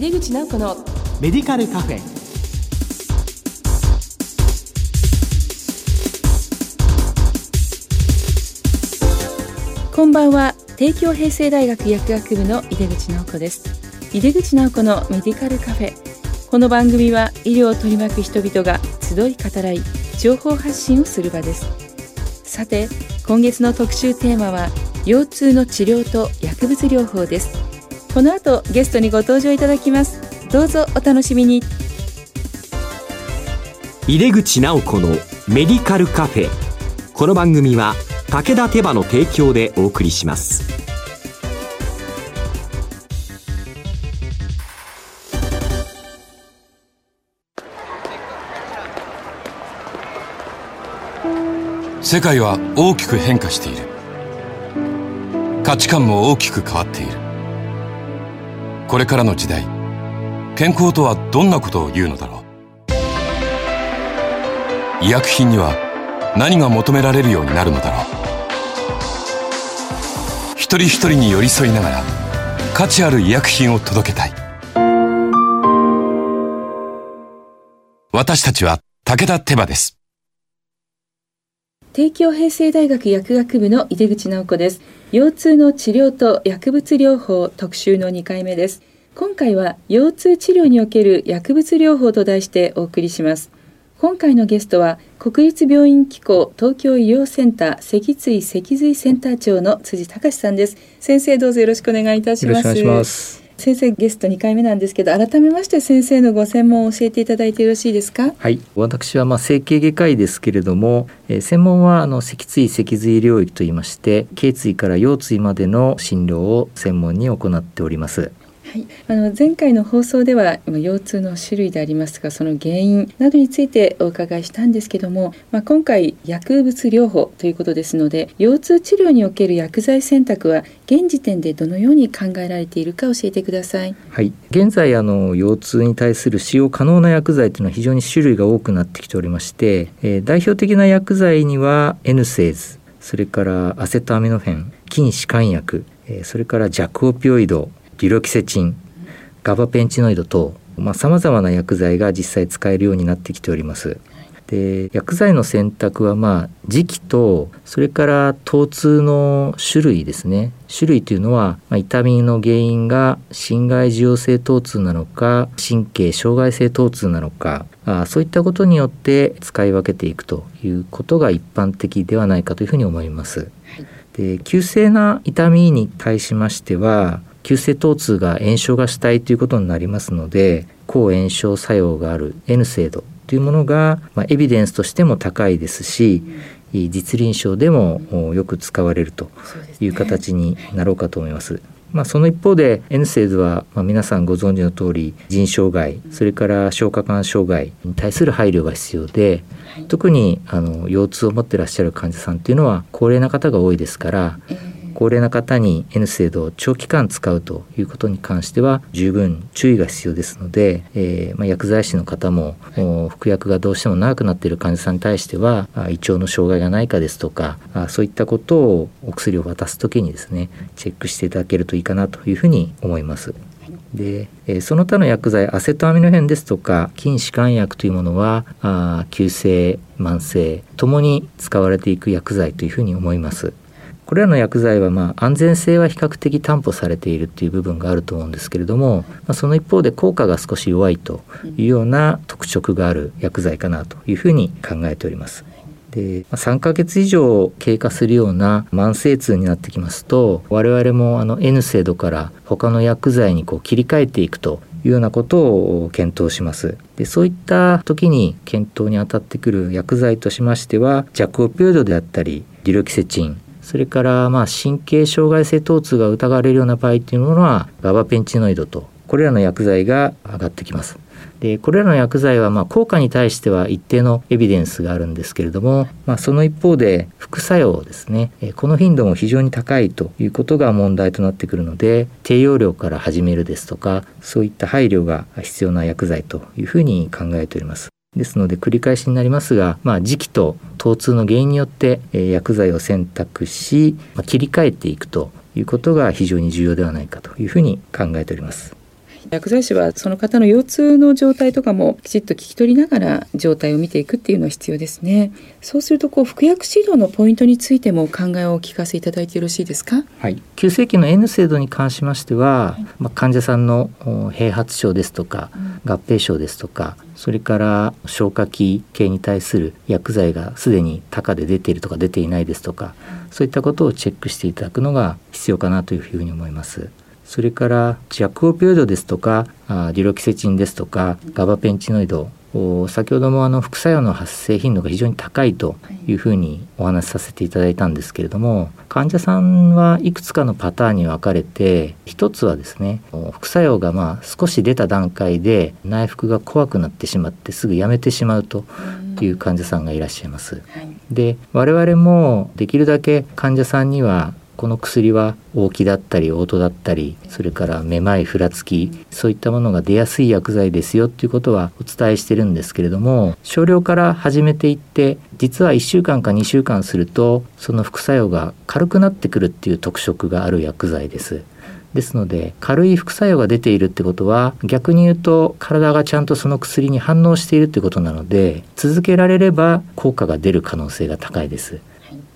井出口直子のメディカルカフェ。こんばんは。帝京平成大学薬学部の井出口直子です。井出口直子のメディカルカフェ。この番組は医療を取り巻く人々が集い語らい情報発信をする場です。さて今月の特集テーマは腰痛の治療と薬物療法ですこの後ゲストにご登場いただきます。どうぞお楽しみに。井出口直子のメディカルカフェ。この番組は武田手羽の提供でお送りします。世界は大きく変化している。価値観も大きく変わっているこれからの時代健康とはどんなことを言うのだろう。医薬品には何が求められるようになるのだろう。一人一人に寄り添いながら価値ある医薬品を届けたい。私たちは武田手羽です。帝京平成大学薬学部の井出口直子です。腰痛の治療と薬物療法特集の2回目です。今回は腰痛治療における薬物療法と題してお送りします。今回のゲストは国立病院機構東京医療センター脊椎脊髄センター長の辻隆さんです。先生どうぞよろしくお願いいたします。先生ゲスト2回目なんですけど改めまして先生のご専門を教えていただいてよろしいですか？はい。私はまあ整形外科医ですけれども、えー、専門はあの脊椎脊髄領域といいまして頸椎から腰椎までの診療を専門に行っております。はい、あの前回の放送では腰痛の種類でありますがその原因などについてお伺いしたんですけども、まあ、今回薬物療法ということですので腰痛治療における薬剤選択は現時点でどのように考えられているか教えてください。はい、現在あの腰痛に対する使用可能な薬剤というのは非常に種類が多くなってきておりまして、えー、代表的な薬剤には N セーズそれからアセトアミノフェン筋弛緩薬、えー、それから弱オピオイドデュロキセチンガバペンチノイド等さまざ、まな薬剤が実際使えるようになってきております。で薬剤の選択はまあ時期とそれから疼痛の種類ですね種類というのは、まあ、痛みの原因が心外受容性疼痛なのか神経障害性疼痛なのかあそういったことによって使い分けていくということが一般的ではないかというふうに思います。で急性な痛みに対しましては急性疼痛が炎症が主体ということになりますので抗炎症作用がある N 精度というものが、まあ、エビデンスとしても高いですし、実臨床でもよく使われるという形になろうかと思います。まあ、その一方で N セーズは、まあ、皆さんご存知の通り腎障害それから消化管障害に対する配慮が必要で、特にあの腰痛を持ってらっしゃる患者さんっていうのは高齢な方が多いですから、高齢な方に N 制度を長期間使うということに関しては十分注意が必要ですので、えー、まあ、薬剤師の方も、服薬がどうしても長くなっている患者さんに対しては胃腸の障害がないかですとかそういったことをお薬を渡す時にですねチェックしていただけるといいかなというふうに思います。で、えその他の薬剤アセトアミノフェンですとか筋弛緩薬というものはあ急性慢性ともに使われていく薬剤というふうに思います。これらの薬剤はまあ安全性は比較的担保されているっていう部分があると思うんですけれども、まあ、その一方で効果が少し弱いというような特色がある薬剤かなというふうに考えております。で3ヶ月以上経過するような慢性痛になってきますと我々もあの N 精度から他の薬剤にこう切り替えていくというようなことを検討しますでそういった時に検討にあたってくる薬剤としましては弱オピオイドであったりデュロキセチンそれからまあ神経障害性疼痛が疑われるような場合というものはガバペンチノイドとこれらの薬剤が上がってきます。でこれらの薬剤はまあ効果に対しては一定のエビデンスがあるんですけれども、まあ、その一方で副作用ですねこの頻度も非常に高いということが問題となってくるので低用量から始めるですとかそういった配慮が必要な薬剤というふうに考えております。ですので繰り返しになりますが、まあ、時期と疼痛の原因によって、薬剤を選択し、まあ、切り替えていくということが非常に重要ではないかというふうに考えております。薬剤師はその方の腰痛の状態とかもきちっと聞き取りながら状態を見ていくっていうのは必要ですね。そうするとこう服薬指導のポイントについても考えをお聞かせいただいてよろしいですか？はい。急性期の N 制度に関しましては、はい、まあ、患者さんの併発症ですとか、うん、合併症ですとかそれから消化器系に対する薬剤がすでに高で出ているとか出ていないですとか、そういったことをチェックしていただくのが必要かなというふうに思います。それから弱オピオイドですとかデュロキセチンですとかガバペンチノイド先ほどもあの副作用の発生頻度が非常に高いとい。うふうにお話しさせていただいたんですけれども患者さんはいくつかのパターンに分かれて一つはですね副作用がまあ少し出た段階で内服が怖くなってしまってすぐやめてしまうという患者さんがいらっしゃいます。で我々もできるだけ患者さんにはこの薬は大気だったり嘔吐だったりそれからめまいふらつきそういったものが出やすい薬剤ですよっていうことはお伝えしてるんですけれども少量から始めていって実は1週間か2週間するとその副作用が軽くなってくるっていう特色がある薬剤です。ですので軽い副作用が出ているってことは逆に言うと体がちゃんとその薬に反応しているってことなので続けられれば効果が出る可能性が高いです。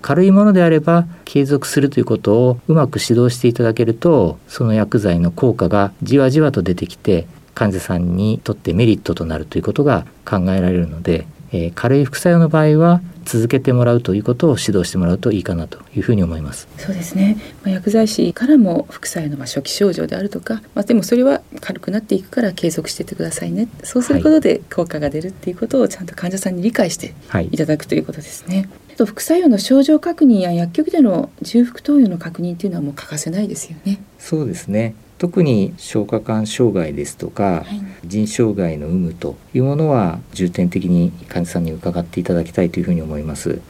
軽いものであれば継続するということをうまく指導していただけるとその薬剤の効果がじわじわと出てきて患者さんにとってメリットとなるということが考えられるので、えー、軽い副作用の場合は続けてもらうということを指導してもらうといいかなというふうに思います。そうですね。まあ、薬剤師からも副作用のまあ初期症状であるとか、まあ、でもそれは軽くなっていくから継続しててくださいね。そうすることで効果が出るっていうことをちゃんと患者さんに理解していただくということですね。はいと副作用の症状確認や薬局での重複投与の確認っていうのはもう欠かせないですよね。そうですね。特に消化管障害ですとか、はい、腎障害の有無というものは重点的に患者さんに伺っていただきたいというふうに思います。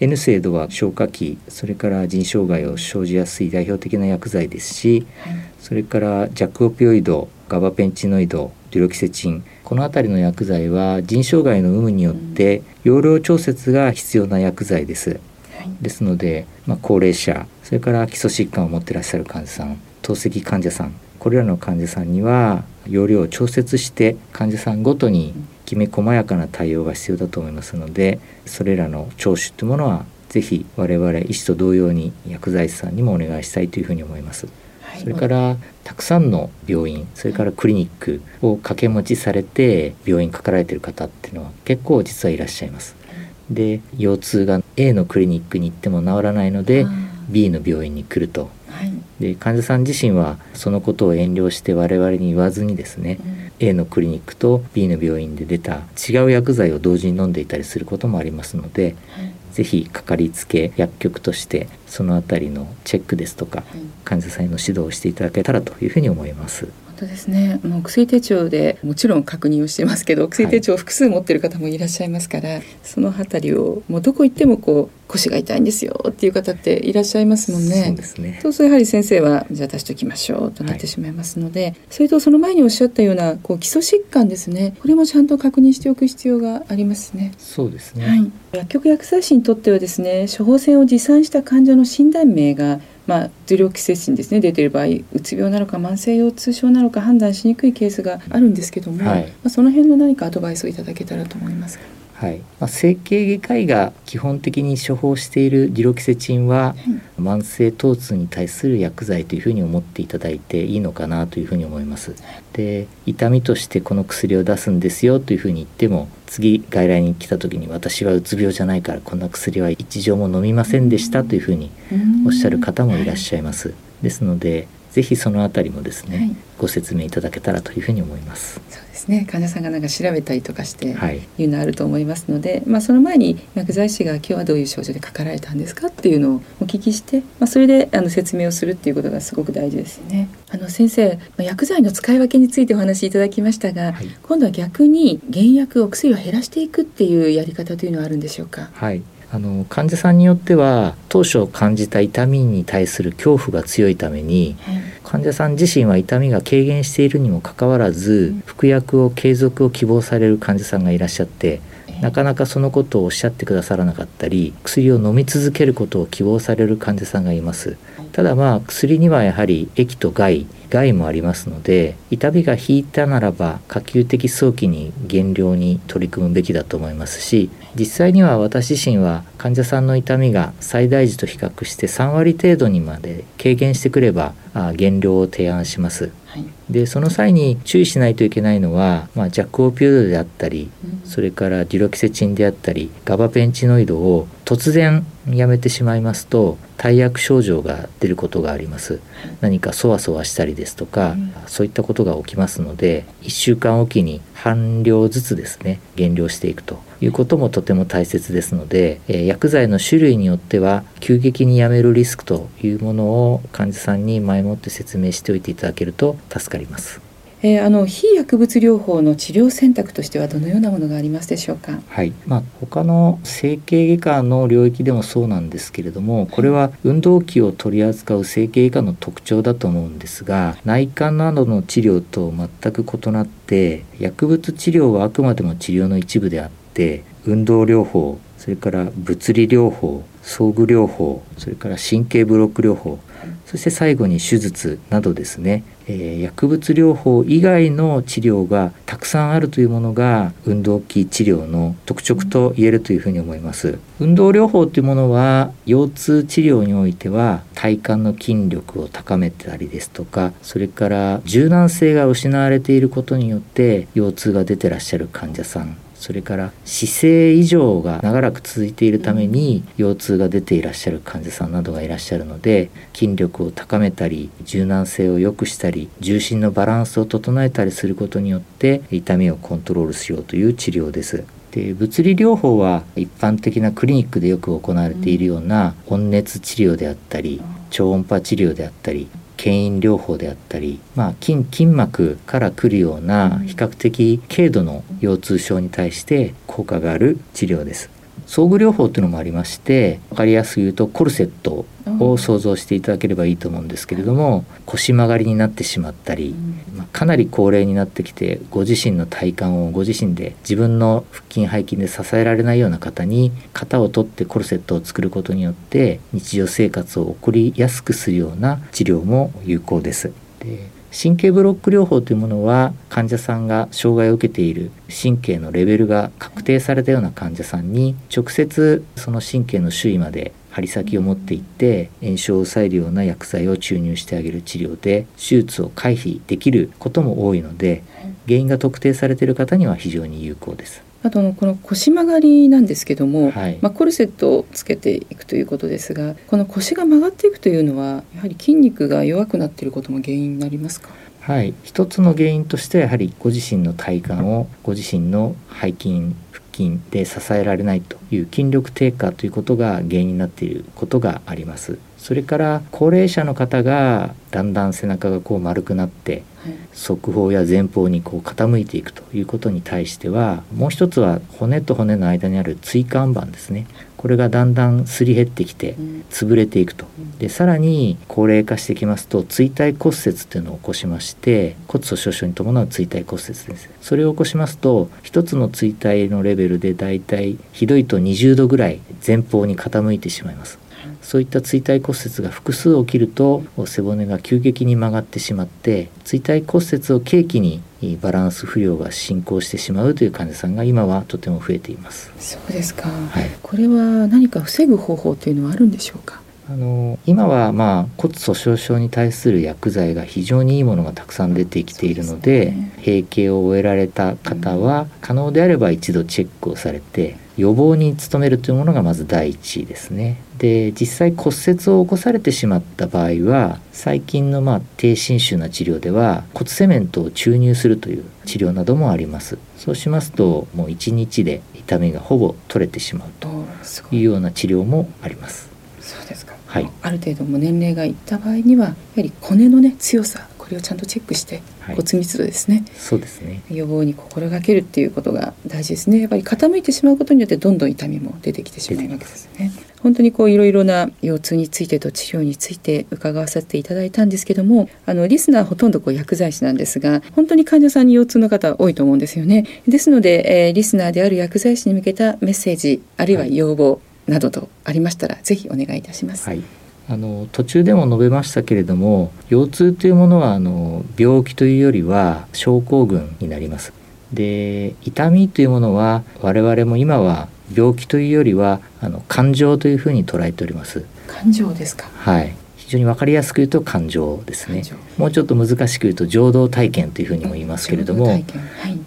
N 制度は消化器それから腎障害を生じやすい代表的な薬剤ですし、はい、それから弱オピオイドガバペンチノイドデュロキセチンこの辺りの薬剤は腎障害の有無によって容量調節が必要な薬剤です。ですので、まあ、高齢者それから基礎疾患を持っていらっしゃる患者さん透析患者さんこれらの患者さんには容量を調節して患者さんごとにきめ細やかな対応が必要だと思いますのでそれらの聴取というものは是非我々医師と同様に薬剤師さんにもお願いしたいというふうに思います。それからたくさんの病院それからクリニックを掛け持ちされて病院かかられてる方っていうのは結構実はいらっしゃいます。で腰痛が A のクリニックに行っても治らないので B の病院に来ると。で患者さん自身はそのことを遠慮して我々に言わずにですね、うん、A のクリニックと B の病院で出た違う薬剤を同時に飲んでいたりすることもありますので、ぜひかかりつけ薬局としてそのあたりのチェックですとか、患者さんへの指導をしていただけたらというふうに思います。当ですねもう薬手帳でもちろん確認をしてますけど薬手帳を複数持ってる方もいらっしゃいますから、はい、そのあたりをもうどこ行ってもこう腰が痛いんですよっていう方っていらっしゃいますもんね。そうですね。そうするとやはり先生はじゃあ出しておきましょうとなってしまいますので、はい、それとその前におっしゃったようなこう基礎疾患ですね。これもちゃんと確認しておく必要がありますね。そうですね。はい。薬局薬剤師にとってはですね、処方箋を持参した患者の診断名がまあ、受領季節にですね出ている場合うつ病なのか慢性腰痛症なのか判断しにくいケースがあるんですけども、はい、まあ、その辺の何かアドバイスをいただけたらと思います。はいまあ、整形外科医が基本的に処方しているディロキセチンは、慢性疼痛に対する薬剤というふうに思っていただいていいのかなというふうに思います。で痛みとしてこの薬を出すんですよというふうに言っても次外来に来た時に私はうつ病じゃないからこんな薬は一錠も飲みませんでしたというふうにおっしゃる方もいらっしゃいます。ですのでぜひそのあたりもですね、はい、ご説明いただけたらというふうに思います。そうですね。患者さんがなんか調べたりとかしていうのあると思いますので、はい、まあその前に薬剤師が今日はどういう症状でかかられたんですかっていうのをお聞きして、まあそれであの説明をするっていうことがすごく大事ですね。あの先生、まあ、薬剤の使い分けについてお話しいただきましたが、はい、今度は逆に減薬お薬を減らしていくっていうやり方というのはあるんでしょうか？はい。あの患者さんによっては当初感じた痛みに対する恐怖が強いために、はい、患者さん自身は痛みが軽減しているにもかかわらず、うん、服薬を継続を希望される患者さんがいらっしゃってなかなかそのことをおっしゃってくださらなかったり薬を飲み続けることを希望される患者さんがいます。ただまあ薬にはやはり液と害害もありますので痛みが引いたならば可及的早期に減量に取り組むべきだと思いますし実際には私自身は患者さんの痛みが最大時と比較して3割程度にまで軽減してくれば減量を提案します。はい、でその際に注意しないといけないのは、まあ、弱オピオイドであったり、うん、それからデュロキセチンであったりガバペンチノイドを突然やめてしまいますと大薬症状が出ることがあります何かそわそわしたりですとか、うん、そういったことが起きますので1週間おきに半量ずつですね減量していくということもとても大切ですので、えー、薬剤の種類によっては急激にやめるリスクというものを患者さんに前もって説明しておいていただけると助かります。えー、あの非薬物療法の治療選択としてはどのようなものがありますでしょうか？はい、まあ他の整形外科の領域でもそうなんですけれども、これは運動器を取り扱う整形外科の特徴だと思うんですが、内科などの治療と全く異なって、薬物治療はあくまでも治療の一部であって、運動療法、それから物理療法、装具療法、それから神経ブロック療法、そして最後に手術などですねえ、薬物療法以外の治療がたくさんあるというものが運動器治療の特徴と言えるというふに思います。運動療法というものは腰痛治療においては体幹の筋力を高めたりですとかそれから柔軟性が失われていることによって腰痛が出てらっしゃる患者さんそれから姿勢異常が長らく続いているために腰痛が出ていらっしゃる患者さんなどがいらっしゃるので筋力を高めたり柔軟性を良くしたり重心のバランスを整えたりすることによって痛みをコントロールしようという治療です。で物理療法は一般的なクリニックでよく行われているような温熱治療であったり超音波治療であったり牽引療法であったり、まあ、筋筋膜から来るような比較的軽度の腰痛症に対して効果がある治療です。装具療法っていうのもありまして分かりやすく言うとコルセットを想像していただければいいと思うんですけれども腰曲がりになってしまったり、まあ、かなり高齢になってきてご自身の体幹をご自身で自分の腹筋背筋で支えられないような方に型を取ってコルセットを作ることによって日常生活を送りやすくするような治療も有効です。で神経ブロック療法というものは患者さんが障害を受けている神経のレベルが確定されたような患者さんに直接その神経の周囲まで針先を持っていって炎症を抑えるような薬剤を注入してあげる治療で手術を回避できることも多いので原因が特定されている方には非常に有効です。あとのこの腰曲がりなんですけども、はい、まあ、コルセットをつけていくということですがこの腰が曲がっていくというのはやはり筋肉が弱くなっていることも原因になりますか？はい、一つの原因としてはやはりご自身の体幹をご自身の背筋腹筋で支えられないという筋力低下ということが原因になっていることがあります。それから高齢者の方がだんだん背中がこう丸くなって側方や前方にこう傾いていくということに対してはもう一つは骨と骨の間にある椎間板ですねこれがだんだんすり減ってきて潰れていくと。でさらに高齢化してきますと椎体骨折っていうのを起こしまして骨粗しょう症に伴う椎体骨折ですそれを起こしますと一つの椎体のレベルでだいたいひどいと20度ぐらい前方に傾いてしまいますそういった椎体骨折が複数起きると背骨が急激に曲がってしまって椎体骨折を契機にバランス不良が進行してしまうという患者さんが今はとても増えています。そうですか、はい、これは何か防ぐ方法というのはあるんでしょうか？あの今はまあ骨粗しょう症に対する薬剤が非常にいいものがたくさん出てきているので、ね、閉経を終えられた方は可能であれば一度チェックをされて予防に努めるというものがまず第一ですね。で実際骨折を起こされてしまった場合は最近のまあ低侵襲な治療では骨セメントを注入するという治療などもあります。そうしますともう1日で痛みがほぼ取れてしまうとい。うような治療もあります。そうですか、はい、ある程度も年齢がいった場合にはやはり骨のね強さこれをちゃんとチェックして骨密度ですね、そうですね。予防に心がけるっていうことが大事ですね。やっぱり傾いてしまうことによってどんどん痛みも出てきてしまうわけですね本当にこういろいろな腰痛についてと治療について伺わせていただいたんですけどもあのリスナーほとんどこう薬剤師なんですが本当に患者さんに腰痛の方多いと思うんですよね。ですので、えー、リスナーである薬剤師に向けたメッセージあるいは要望などとありましたら、はい、ぜひお願いいたします、はいあの途中でも述べましたけれども腰痛というものはあの病気というよりは症候群になります。で痛みというものは我々も今は病気というよりはあの感情というふうに捉えております。感情ですか？はい。非常に分かりやすく言うと感情ですね。もうちょっと難しく言うと情動体験というふうにも言いますけれども、はい、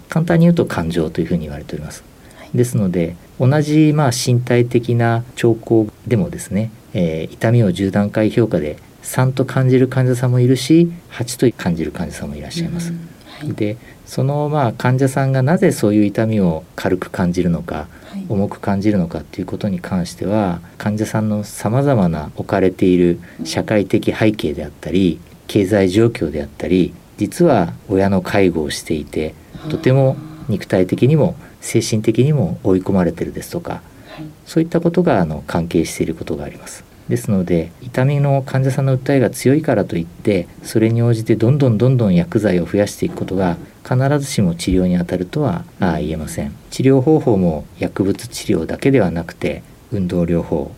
簡単に言うと感情というふうに言われております、はい、ですので同じまあ身体的な兆候でもですね、えー、痛みを10段階評価で3と感じる患者さんもいるし8と感じる患者さんもいらっしゃいます、はい、でそのまあ患者さんがなぜそういう痛みを軽く感じるのか、はい、重く感じるのかっていうことに関しては患者さんのさまざまな置かれている社会的背景であったり経済状況であったり実は親の介護をしていてとても肉体的にも精神的にも追い込まれてるですとか、はい、そういったことがあの関係していることがあります。ですので痛みの患者さんの訴えが強いからといってそれに応じてどんどんどんどん薬剤を増やしていくことが必ずしも治療にあたるとは言えません治療方法も薬物治療だけではなくて運動療法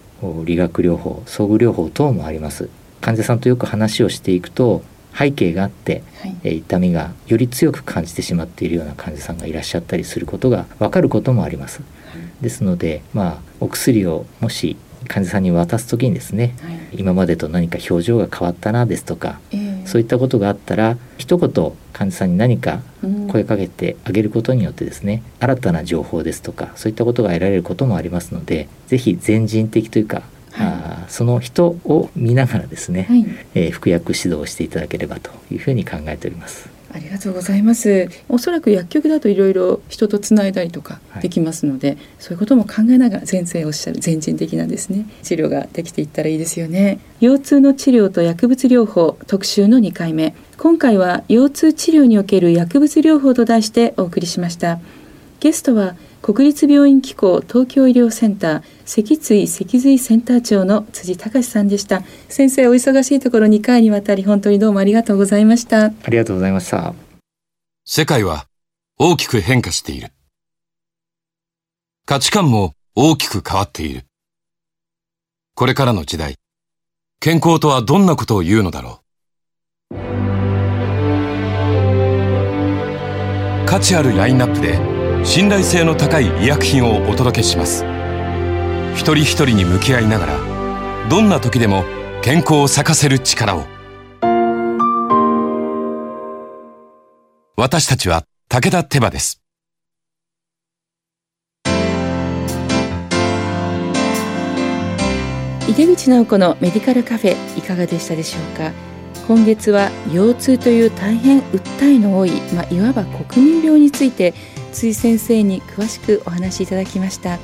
理学療法装具療法等もあります患者さんとよく話をしていくと背景があって、はい、痛みがより強く感じてしまっているような患者さんがいらっしゃったりすることが分かることもあります。ですので、まあ、お薬をもし患者さんに渡す時にですね、はい、今までと何か表情が変わったなですとか、えー、そういったことがあったら一言患者さんに何か声かけてあげることによってですね、うん、新たな情報ですとかそういったことが得られることもありますので是非全人的というか、はい、あその人を見ながらですね、はい、えー、服薬指導をしていただければというふうに考えております。ありがとうございます。おそらく薬局だといろいろ人とつないだりとかできますので、はい、そういうことも考えながら先生おっしゃる全人的なんですね。治療ができていったらいいですよね。腰痛の治療と薬物療法特集の2回目。今回は腰痛治療における薬物療法と題してお送りしました。ゲストは国立病院機構東京医療センター脊椎脊髄センター長の辻隆さんでした。先生お忙しいところ2回にわたり本当にどうもありがとうございました。ありがとうございました。世界は大きく変化している。価値観も大きく変わっている。これからの時代健康とはどんなことを言うのだろう。価値あるラインナップで信頼性の高い医薬品をお届けします。一人一人に向き合いながらどんな時でも健康を咲かせる力を。私たちは武田手羽です。井出口直子のメディカルカフェいかがでしたでしょうか？今月は腰痛という大変訴えの多い、まあ、いわば国民病について井先生に詳しくお話しいただきました。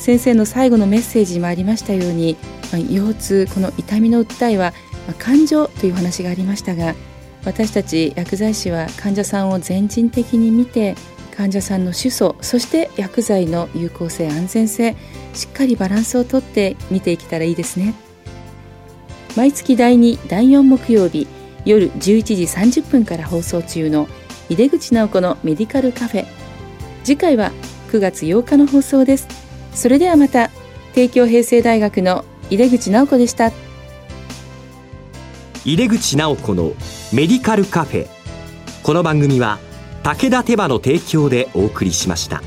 先生の最後のメッセージにもありましたように、まあ、腰痛この痛みの訴えは、まあ、感情という話がありましたが私たち薬剤師は患者さんを全人的に見て患者さんの主訴そして薬剤の有効性安全性しっかりバランスをとって見ていけたらいいですね。毎月第2第4木曜日夜11時30分から放送中の井出口直子のメディカルカフェ。次回は9月8日の放送です。それではまた帝京平成大学の井出口直子でした。井出口直子のメディカルカフェ。この番組は武田手羽の提供でお送りしました。